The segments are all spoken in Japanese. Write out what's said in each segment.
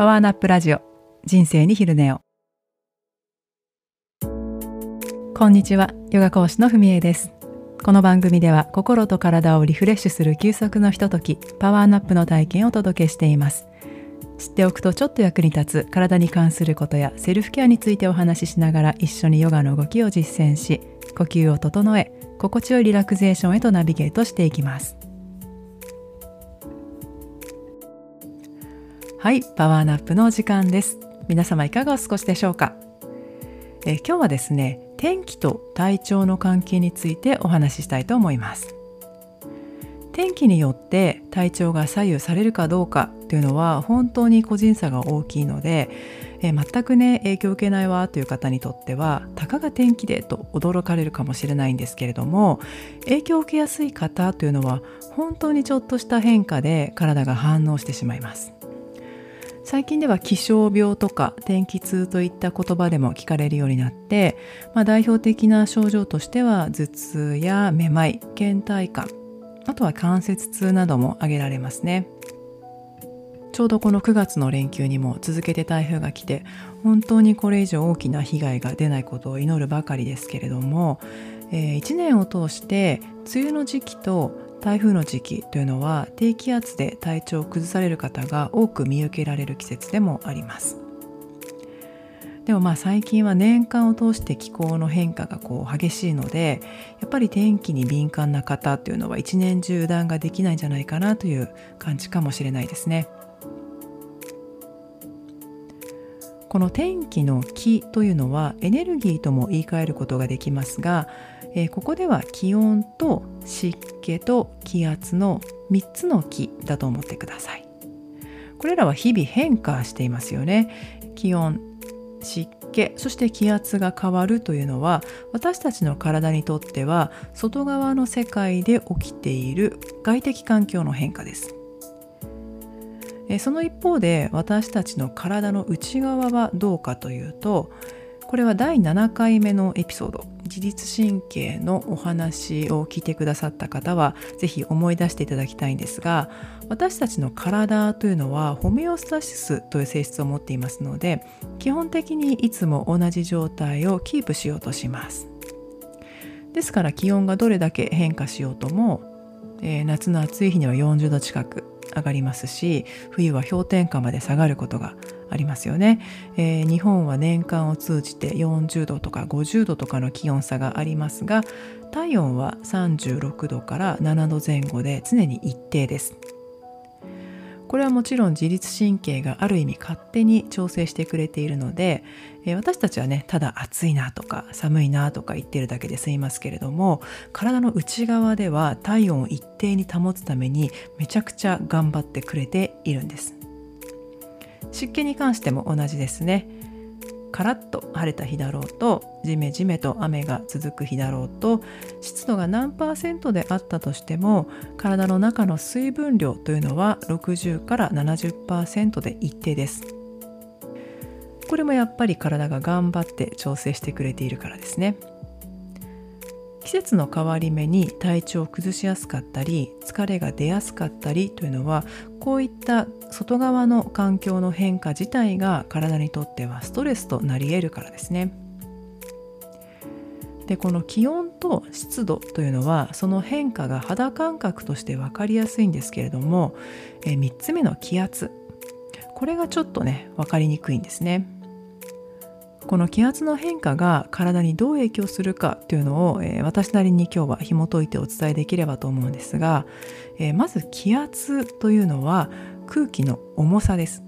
パワーナップラジオ。人生に昼寝を。こんにちは。ヨガ講師のふみえです。この番組では心と体をリフレッシュする休息のひとときパワーナップの体験をお届けしています。知っておくとちょっと役に立つ体に関することやセルフケアについてお話ししながら一緒にヨガの動きを実践し呼吸を整え心地よいリラクゼーションへとナビゲートしていきます。はいパワーナップのお時間です。皆様いかがお過ごしでしょうか？え今日はですね天気と体調の関係についてお話ししたいと思います。天気によって体調が左右されるかどうかというのは本当に個人差が大きいのでえ全くね影響を受けないわという方にとってはたかが天気でと驚かれるかもしれないんですけれども影響を受けやすい方というのは本当にちょっとした変化で体が反応してしまいます。最近では気象病とか天気痛といった言葉でも聞かれるようになって、まあ、代表的な症状としては頭痛やめまい倦怠感あとは関節痛なども挙げられますね。ちょうどこの9月の連休にも続けて台風が来て本当にこれ以上大きな被害が出ないことを祈るばかりですけれども、えー、1年を通して梅雨の時期と台風の時期というのは低気圧で体調を崩される方が多く見受けられる季節でもありますでもまあ最近は年間を通して気候の変化がこう激しいのでやっぱり天気に敏感な方というのは一年中油断ができないんじゃないかなという感じかもしれないですね。この天気の気というのはエネルギーとも言い換えることができますがえー、ここでは気温と湿気と気圧の3つの気だと思ってください。これらは日々変化していますよね。気温湿気そして気圧が変わるというのは私たちの体にとっては外側の世界で起きている外的環境の変化です。その一方で私たちの体の内側はどうかというとこれは第7回目のエピソード。自律神経のお話を聞いてくださった方は是非思い出していただきたいんですが私たちの体というのはホメオスタシスという性質を持っていますので基本的にいつも同じ状態をキープしようとします。ですから気温がどれだけ変化しようとも、えー、夏の暑い日には40度近く上がりますし冬は氷点下まで下がることがありますよね、えー、日本は年間を通じて40度とか50度とかの気温差がありますが体温は36度から7度前後で常に一定です。これはもちろん自律神経がある意味勝手に調整してくれているので、えー、私たちはねただ暑いなとか寒いなとか言ってるだけで済みますけれども体の内側では体温を一定に保つためにめちゃくちゃ頑張ってくれているんです。湿気に関しても同じですね。カラッと晴れた日だろうとジメジメと雨が続く日だろうと湿度が何パーセントであったとしても体の中の水分量というのは60から70%で一定です。これもやっぱり体が頑張って調整してくれているからですね。季節の変わり目に体調を崩しやすかったり疲れが出やすかったりというのはこういった外側の環境の変化自体が体にとってはストレスとなり得るからですね。でこの気温と湿度というのはその変化が肌感覚として分かりやすいんですけれどもえ3つ目の気圧これがちょっとね分かりにくいんですね。この気圧の変化が体にどう影響するかというのを、えー、私なりに今日は紐解いてお伝えできればと思うんですが、えー、まず気圧というのは空気の重さです。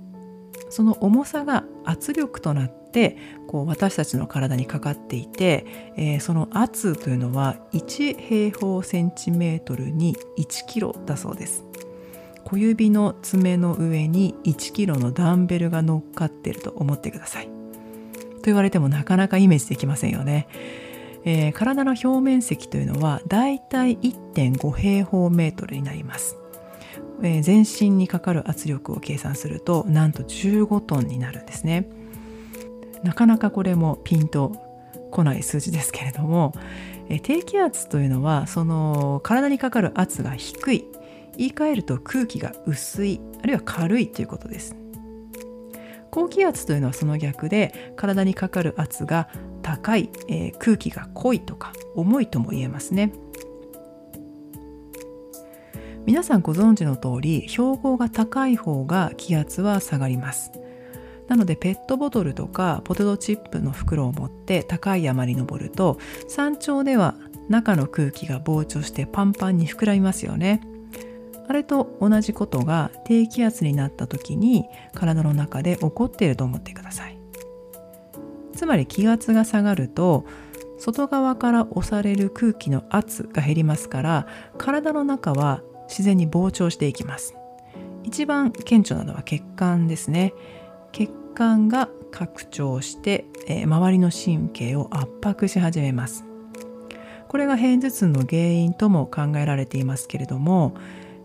その重さが圧力となってこう私たちの体にかかっていて、えー、その圧というのは1平方センチメートルに1キロだそうです。小指の爪の上に1キロのダンベルが乗っかっていると思ってください。言われてもなかなかイメージできませんよね。えー、体の表面積というのはだいたい1.5平方メートルになります。えー、全身にかかる圧力を計算するとなんと15トンになるんですね。なかなかこれもピンとこない数字ですけれども、えー、低気圧というのはその体にかかる圧が低い言い換えると空気が薄いあるいは軽いということです。高気圧というのはその逆で体にかかる圧が高い、えー、空気が濃いとか重いとも言えますね。皆さんご存知の通り標高が高い方が気圧は下がります。なのでペットボトルとかポテトチップの袋を持って高い山に登ると山頂では中の空気が膨張してパンパンに膨らみますよね。あれと同じことが低気圧になった時に体の中で起こっていると思ってください。つまり気圧が下がると外側から押される空気の圧が減りますから体の中は自然に膨張していきます。一番顕著なのは血管ですね。血管が拡張して、えー、周りの神経を圧迫し始めます。これが片頭痛の原因とも考えられていますけれども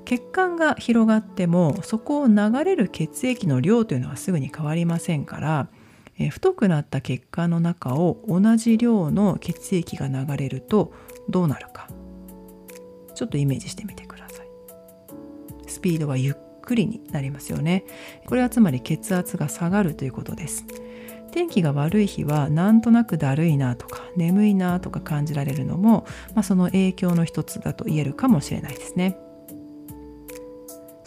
血管が広がってもそこを流れる血液の量というのはすぐに変わりませんから、え太くなった血管の中を同じ量の血液が流れるとどうなるか。ちょっとイメージしてみてください。スピードはゆっくりになりますよね。これはつまり血圧が下がるということです。天気が悪い日はなんとなくだるいなとか眠いなとか感じられるのも、まあ、その影響の一つだと言えるかもしれないですね。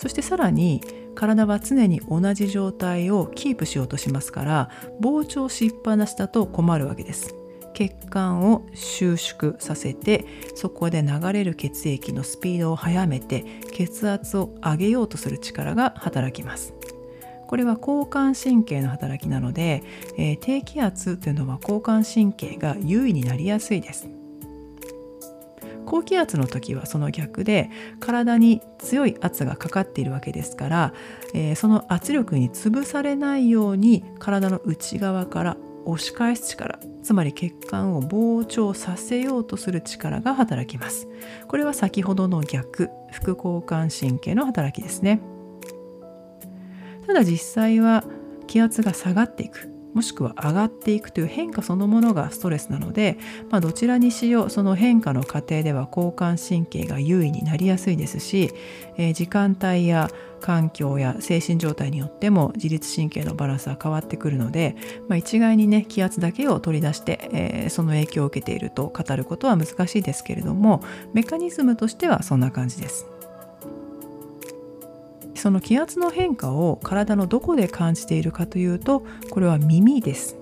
そしてさらに体は常に同じ状態をキープしようとしますから膨張しっぱなしだと困るわけです。血管を収縮させてそこで流れる血液のスピードを速めて血圧を上げようとする力が働きます。これは交感神経の働きなので、えー、低気圧というのは交感神経が優位になりやすいです。高気圧の時はその逆で体に強い圧がかかっているわけですから、えー、その圧力に潰されないように体の内側から押し返す力つまり血管を膨張させようとする力が働きます。これは先ほどの逆副交感神経の働きですね。ただ実際は気圧が下がっていく。もしくは上がっていくという変化そのものがストレスなので、まあ、どちらにしようその変化の過程では交感神経が優位になりやすいですし、えー、時間帯や環境や精神状態によっても自律神経のバランスは変わってくるので、まあ、一概にね気圧だけを取り出して、えー、その影響を受けていると語ることは難しいですけれどもメカニズムとしてはそんな感じです。その気圧の変化を体のどこで感じているかというとこれは耳です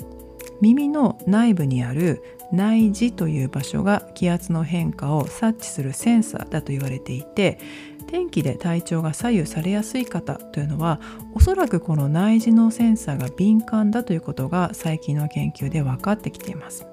耳の内部にある内耳という場所が気圧の変化を察知するセンサーだと言われていて天気で体調が左右されやすい方というのはおそらくこの内耳のセンサーが敏感だということが最近の研究で分かってきています。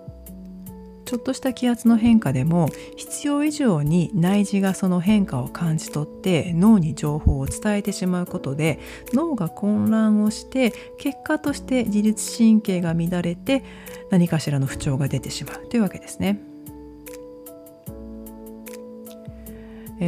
ちょっとした気圧の変化でも必要以上に内耳がその変化を感じ取って脳に情報を伝えてしまうことで脳が混乱をして結果として自律神経が乱れて何かしらの不調が出てしまうというわけですね。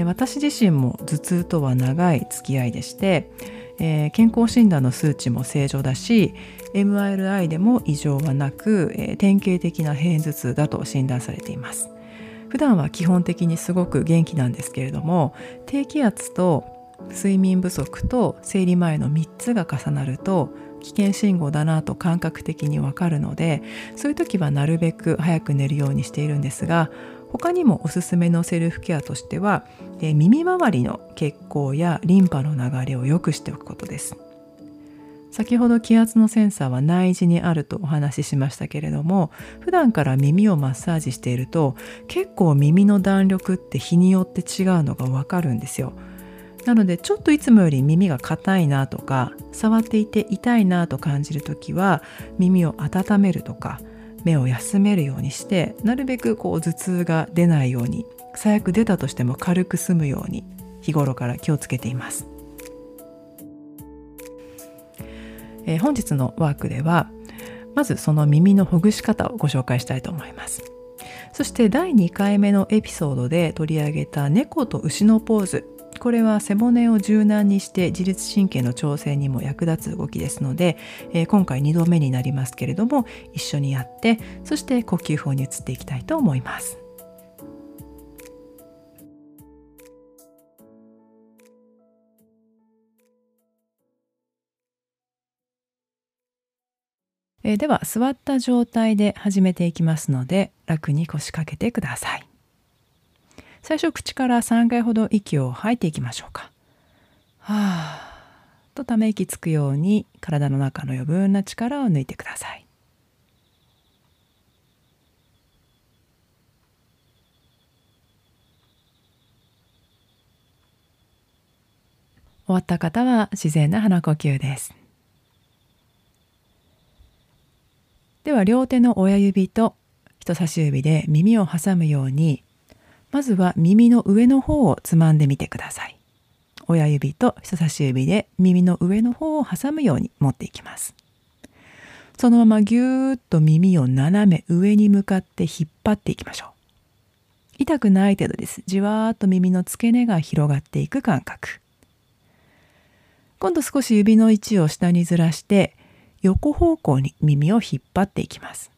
私自身も頭痛とは長い付き合いでして、えー、健康診断の数値も正常だし MRI でも異常はなく、えー、典型的な片頭痛だと診断されています。普段は基本的にすごく元気なんですけれども低気圧と睡眠不足と生理前の3つが重なると危険信号だなと感覚的にわかるのでそういう時はなるべく早く寝るようにしているんですが他にもおすすめのセルフケアとしては耳周りの血行やリンパの流れを良くしておくことです。先ほど気圧のセンサーは内耳にあるとお話ししましたけれども普段から耳をマッサージしていると結構耳の弾力って日によって違うのがわかるんですよ。なのでちょっといつもより耳が硬いなとか触っていて痛いなと感じる時は耳を温めるとか目を休めるようにしてなるべくこう頭痛が出ないように最悪出たとしても軽く済むように日頃から気をつけています。えー、本日のワークではまずその耳のほぐし方をご紹介したいと思いますそして第2回目のエピソードで取り上げた猫と牛のポーズこれは背骨を柔軟にして自律神経の調整にも役立つ動きですので、えー、今回2度目になりますけれども一緒にやってそして呼吸法に移っていきたいと思います。えー、では座った状態で始めていきますので楽に腰掛けてください最初口から3回ほど息を吐いていきましょうか。はあとため息つくように体の中の余分な力を抜いてください。終わった方は自然な鼻呼吸です。では両手の親指と人差し指で耳を挟むようにまずは耳の上の方をつまんでみてください。親指と人差し指で耳の上の方を挟むように持っていきます。そのままぎゅーっと耳を斜め上に向かって引っ張っていきましょう。痛くない程度です。じわーっと耳の付け根が広がっていく感覚。今度少し指の位置を下にずらして横方向に耳を引っ張っていきます。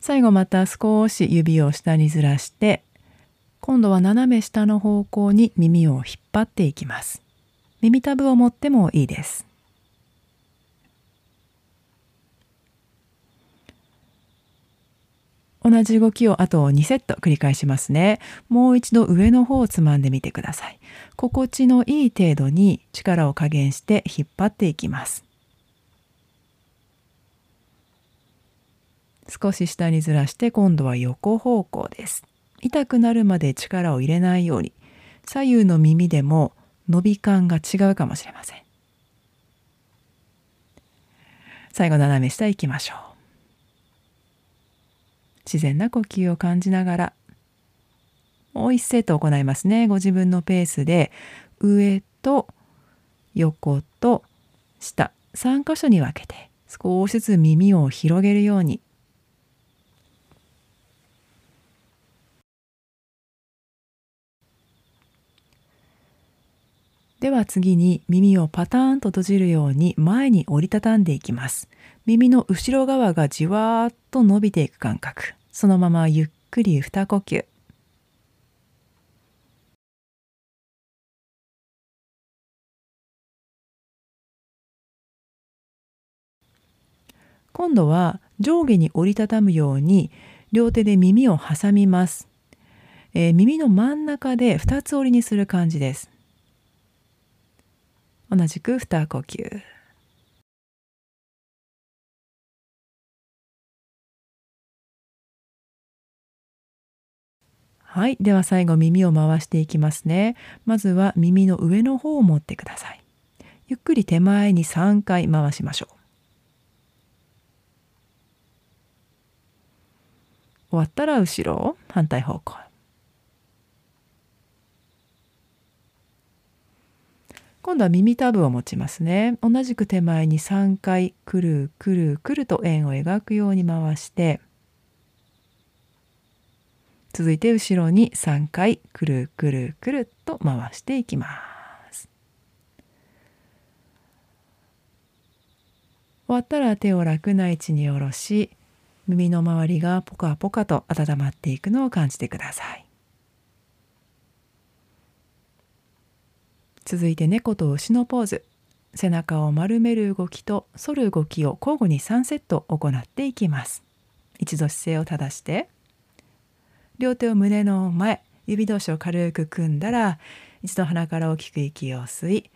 最後また少し指を下にずらして今度は斜め下の方向に耳を引っ張っていきます。耳たぶを持ってもいいです。同じ動きをあと2セット繰り返しますね。もう一度上の方をつまんでみてください。心地のいい程度に力を加減して引っ張っていきます。少し下にずらして今度は横方向です。痛くなるまで力を入れないように左右の耳でも伸び感が違うかもしれません。最後斜め下行きましょう。自然な呼吸を感じながらもう一セット行いますねご自分のペースで上と横と下3箇所に分けて少しずつ耳を広げるようにでは次に耳をパターンと閉じるように前に折りたたんでいきます。耳の後ろ側がじわーっと伸びていく感覚。そのままゆっくり二呼吸。今度は上下に折りたたむように両手で耳を挟みます。えー、耳の真ん中で二つ折りにする感じです。同じく二呼吸。はい。では最後耳を回していきますね。まずは耳の上の方を持ってください。ゆっくり手前に3回回しましょう。終わったら後ろ反対方向。今度は耳たぶを持ちますね。同じく手前に3回くるくるくると円を描くように回して続いて後ろに3回くるくるくると回していきます。終わったら手を楽な位置に下ろし耳の周りがポカポカと温まっていくのを感じてください。続いて猫と牛のポーズ。背中を丸める動きと反る動きを交互に3セット行っていきます。一度姿勢を正して両手を胸の前指同士を軽く組んだら一度鼻から大きく息を吸い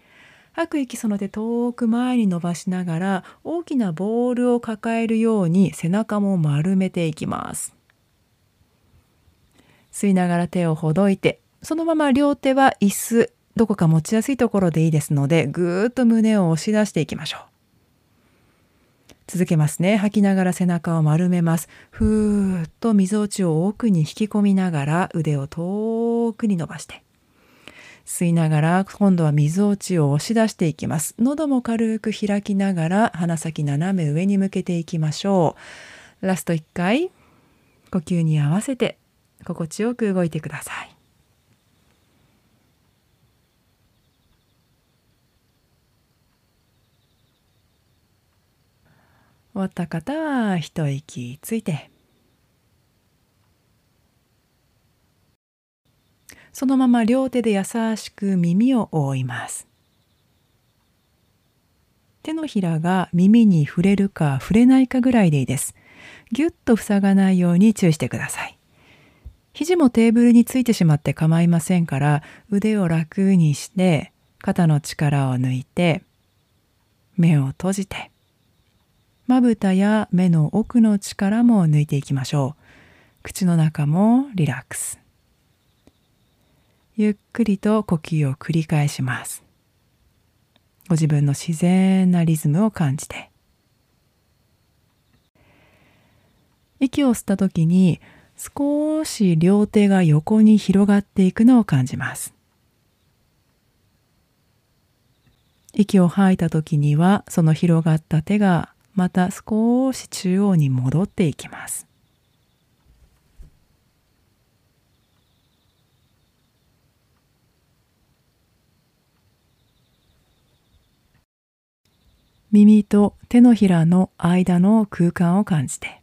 吐く息その手遠く前に伸ばしながら大きなボールを抱えるように背中も丸めていきます。吸いながら手をほどいてそのまま両手は椅子どこか持ちやすいところでいいですのでぐーっと胸を押し出していきましょう続けますね。吐きながら背中を丸めます。ふーっと溝落ちを奥に引き込みながら腕を遠くに伸ばして。吸いながら今度は水落ちを押し出していきます。喉も軽く開きながら鼻先斜め上に向けていきましょう。ラスト1回呼吸に合わせて心地よく動いてください。終わった方は一息ついてそのまま両手で優しく耳を覆います手のひらが耳に触れるか触れないかぐらいでいいです。ぎゅっと塞がないように注意してください。肘もテーブルについてしまって構いませんから腕を楽にして肩の力を抜いて目を閉じてまぶたや目の奥の力も抜い。てい。きましょう。口の中もリラックス。ゆっくりと呼吸を繰り返します。ご自分の自然なリズムを感じて。息を吸った時に少し両手が横に広がってい。くのを感じます。息を吐い。た時にはその広がった手がまた少し中央に戻っていきます。耳と手のひらの間の空間を感じて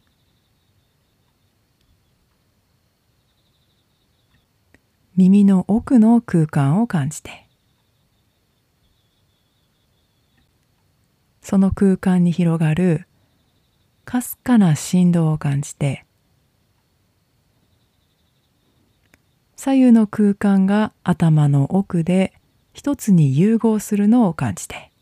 耳の奥の空間を感じてその空間に広がるかすかな振動を感じて左右の空間が頭の奥で一つに融合するのを感じて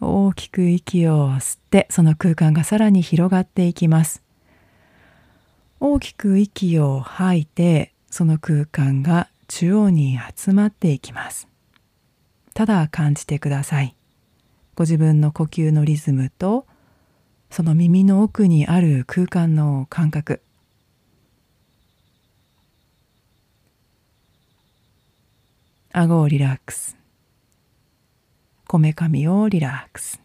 大きく息を吸ってその空間がさらに広がっていきます。大きく息を吐いてその空間が中央に集まっていきます。ただ感じてください。ご自分の呼吸のリズムとその耳の奥にある空間の感覚。顎をリラックス。こめかみをリラックス。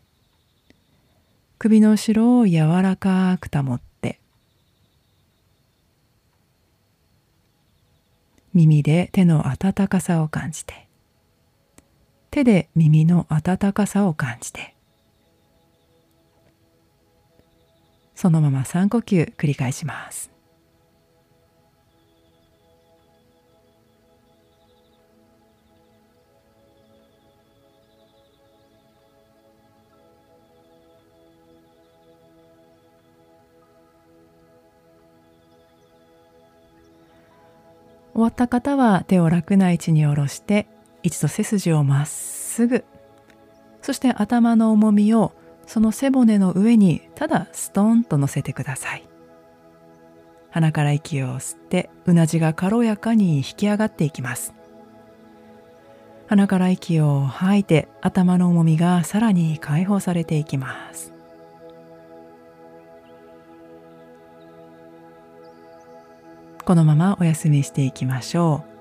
首の後ろを柔らかく保って耳で手の温かさを感じて手で耳の温かさを感じて。そのまま3呼吸繰り返します。終わった方は手を楽な位置に下ろして一度背筋をまっすぐ。そして頭の重みをその背骨の上にただストンと乗せてください。鼻から息を吸ってうなじが軽やかに引き上がっていきます。鼻から息を吐いて頭の重みがさらに解放されていきます。このままお休みしていきましょう。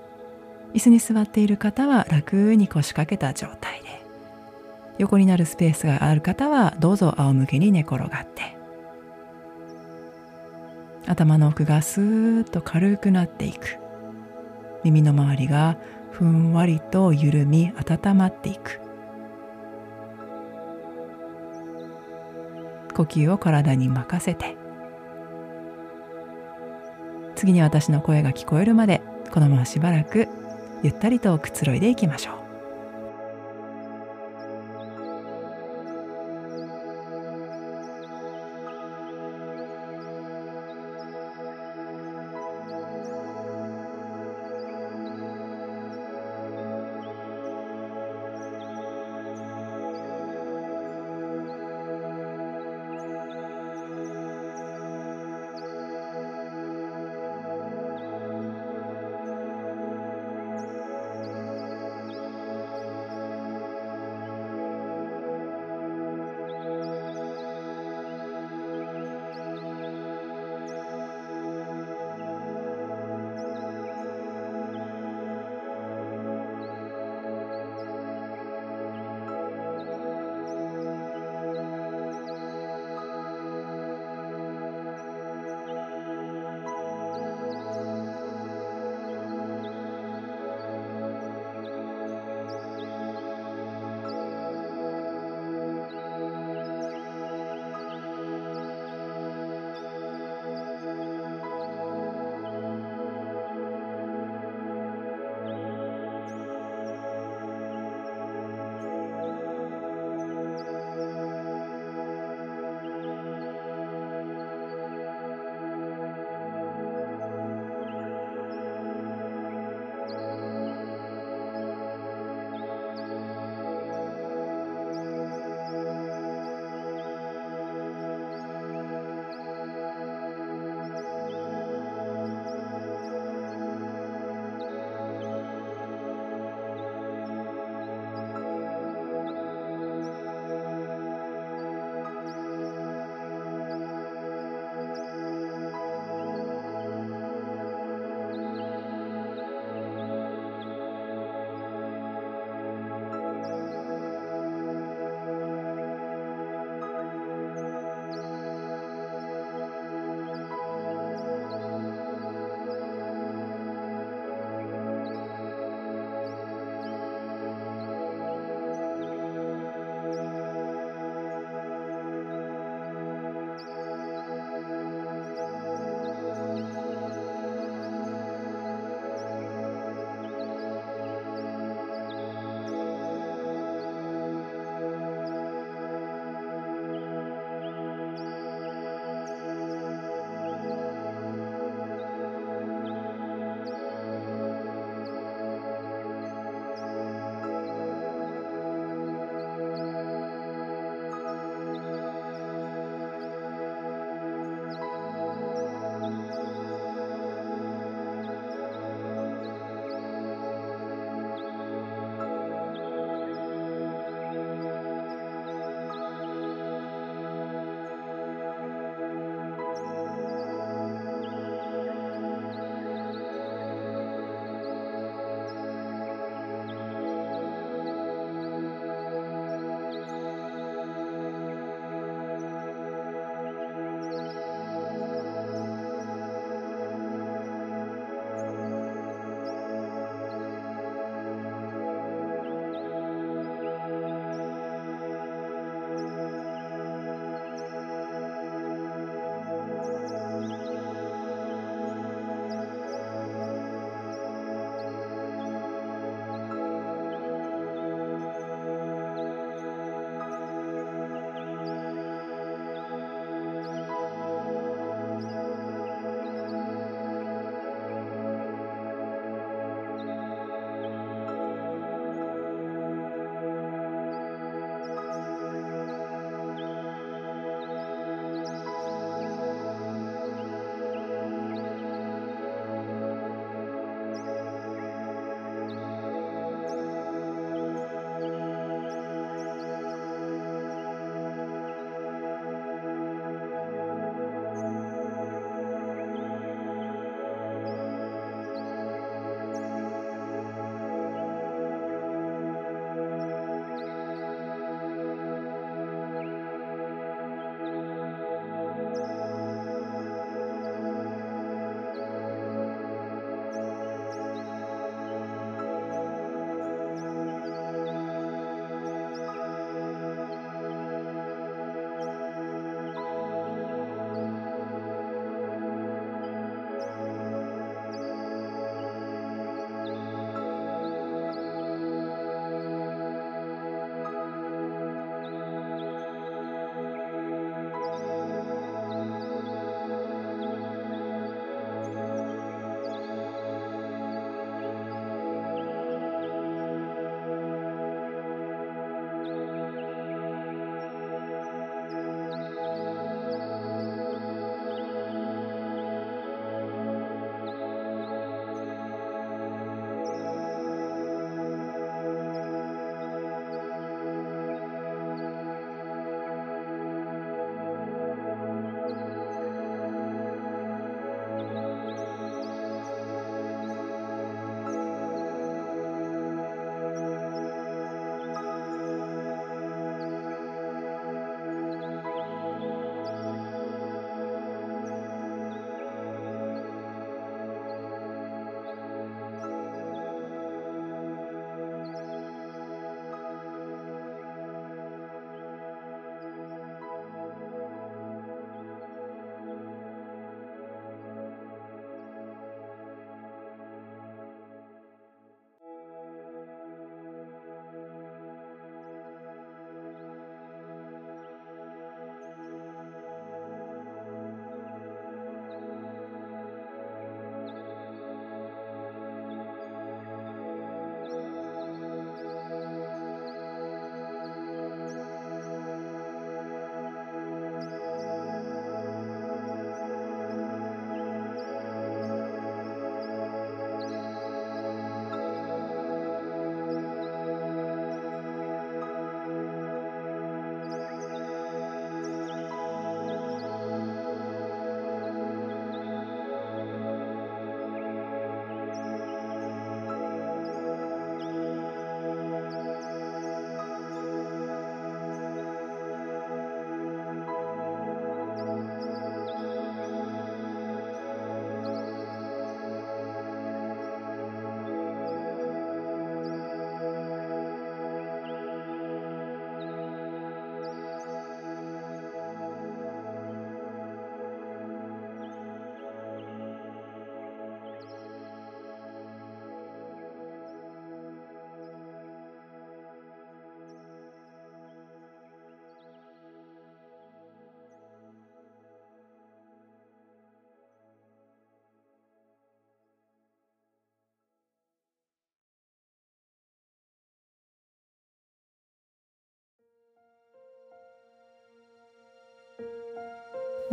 椅子に座っている方は楽に腰掛けた状態で横になるスペースがある方はどうぞ仰向けに寝転がって頭の奥がスーッと軽くなっていく。耳の周りがふんわりと緩み温まっていく。呼吸を体に任せて。次に私の声が聞こえるまでこのまましばらくゆったりとくつろいでいきましょう。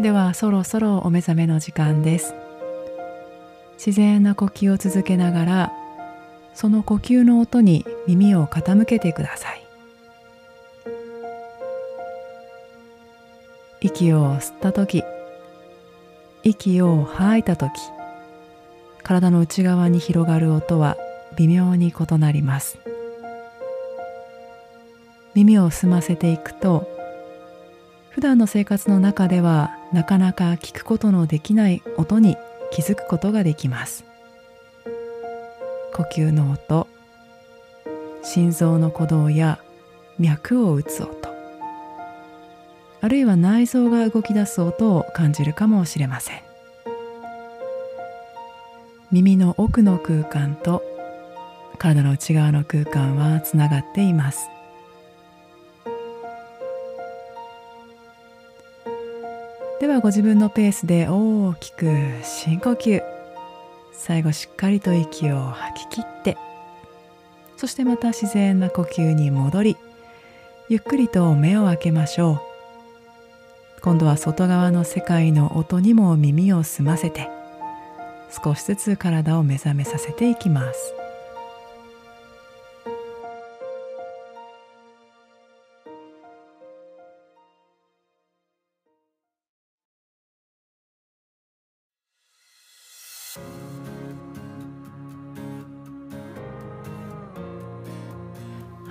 ではそろそろお目覚めの時間です。自然な呼吸を続けながらその呼吸の音に耳を傾けてください。息を吸った時息を吐いた時体の内側に広がる音は微妙に異なります。耳を澄ませていくと普段の生活の中ではなかなか聞くことのできない音に気づくことができます。呼吸の音心臓の鼓動や脈を打つ音あるいは内臓が動き出す音を感じるかもしれません。耳の奥の空間と体の内側の空間はつながっています。ではご自分のペースで大きく深呼吸。最後しっかりと息を吐き切ってそしてまた自然な呼吸に戻りゆっくりと目を開けましょう。今度は外側の世界の音にも耳を澄ませて少しずつ体を目覚めさせていきます。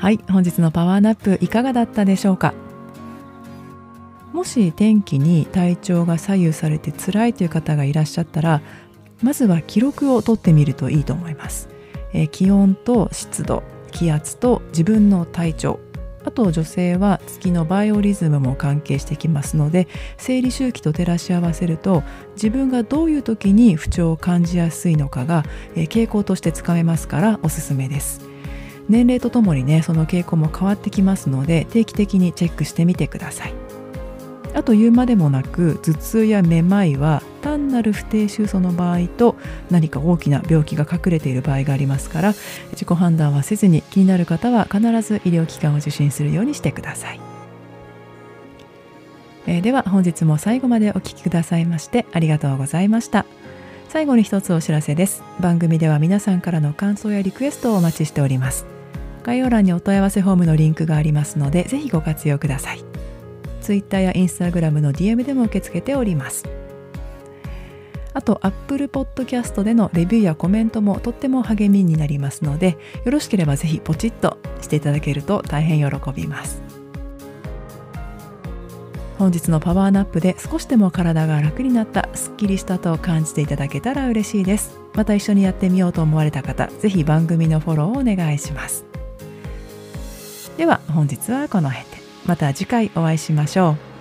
はい本日のパワーナップいかがだったでしょうか？もし天気に体調が左右されて辛いという方がいらっしゃったらまずは記録を取ってみるといいと思います、えー、気温と湿度気圧と自分の体調あと女性は月のバイオリズムも関係してきますので生理周期と照らし合わせると自分がどういう時に不調を感じやすいのかが、傾向としてつかめますからおすすめです。年齢とともにねその傾向も変わってきますので定期的にチェックしてみてください。あと言うまでもなく頭痛やめまいは単なる不定収素の場合と何か大きな病気が隠れている場合がありますから自己判断はせずに気になる方は必ず医療機関を受診するようにしてください、えー、では本日も最後までお聴きくださいましてありがとうございました。最後に一つお知らせです。番組では皆さんからの感想やリクエストをお待ちしております。概要欄にお問い合わせフォームのリンクがありますのでぜひご活用ください。Twitter や Instagram の DM でも受け付けております。あと Apple Podcast でのレビューやコメントもとっても励みになりますのでよろしければぜひポチッとしていただけると大変喜びます。本日のパワーナップで少しでも体が楽になったすっきりしたと感じていただけたら嬉しいです。また一緒にやってみようと思われた方ぜひ番組のフォローをお願いします。では本日はこの辺で。また次回お会いしましょう。